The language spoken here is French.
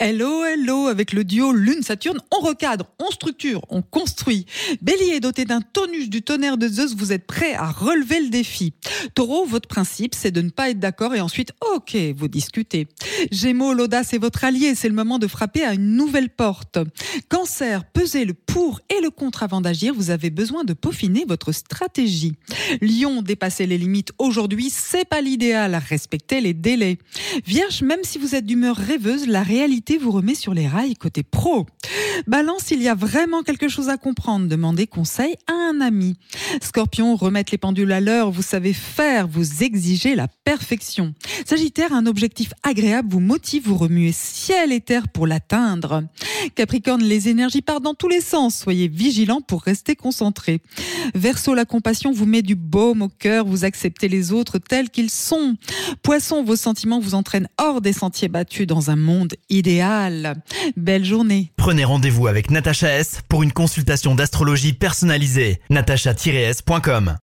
Hello, hello, avec le duo Lune-Saturne, on recadre, on structure, on construit. Bélier, doté d'un tonus du tonnerre de Zeus, vous êtes prêt à relever le défi. Taureau, votre principe, c'est de ne pas être d'accord et ensuite, ok, vous discutez. Gémeaux, l'audace est votre allié, c'est le moment de frapper à une nouvelle porte. Cancer, pesez le pour et le contre avant d'agir, vous avez besoin de peaufiner votre stratégie. Lion, dépassez les limites aujourd'hui, c'est pas l'idéal, respectez les délais. Vierge, même si vous êtes d'humeur rêveuse, la réalité vous remet sur les rails côté pro. Balance, il y a vraiment quelque chose à comprendre. Demandez conseil à un ami. Scorpion, remettre les pendules à l'heure. Vous savez faire, vous exigez la perfection. Sagittaire, un objectif agréable vous motive, vous remuez ciel et terre pour l'atteindre. Capricorne, les énergies partent dans tous les sens. Soyez vigilant pour rester concentré. Verseau, la compassion vous met du baume au cœur. Vous acceptez les autres tels qu'ils sont. Poisson, vos sentiments vous entraînent hors des sentiers battus dans un monde idéal. Belle journée. Prenez rendez-vous avec Natacha S pour une consultation d'astrologie personnalisée. natacha-s.com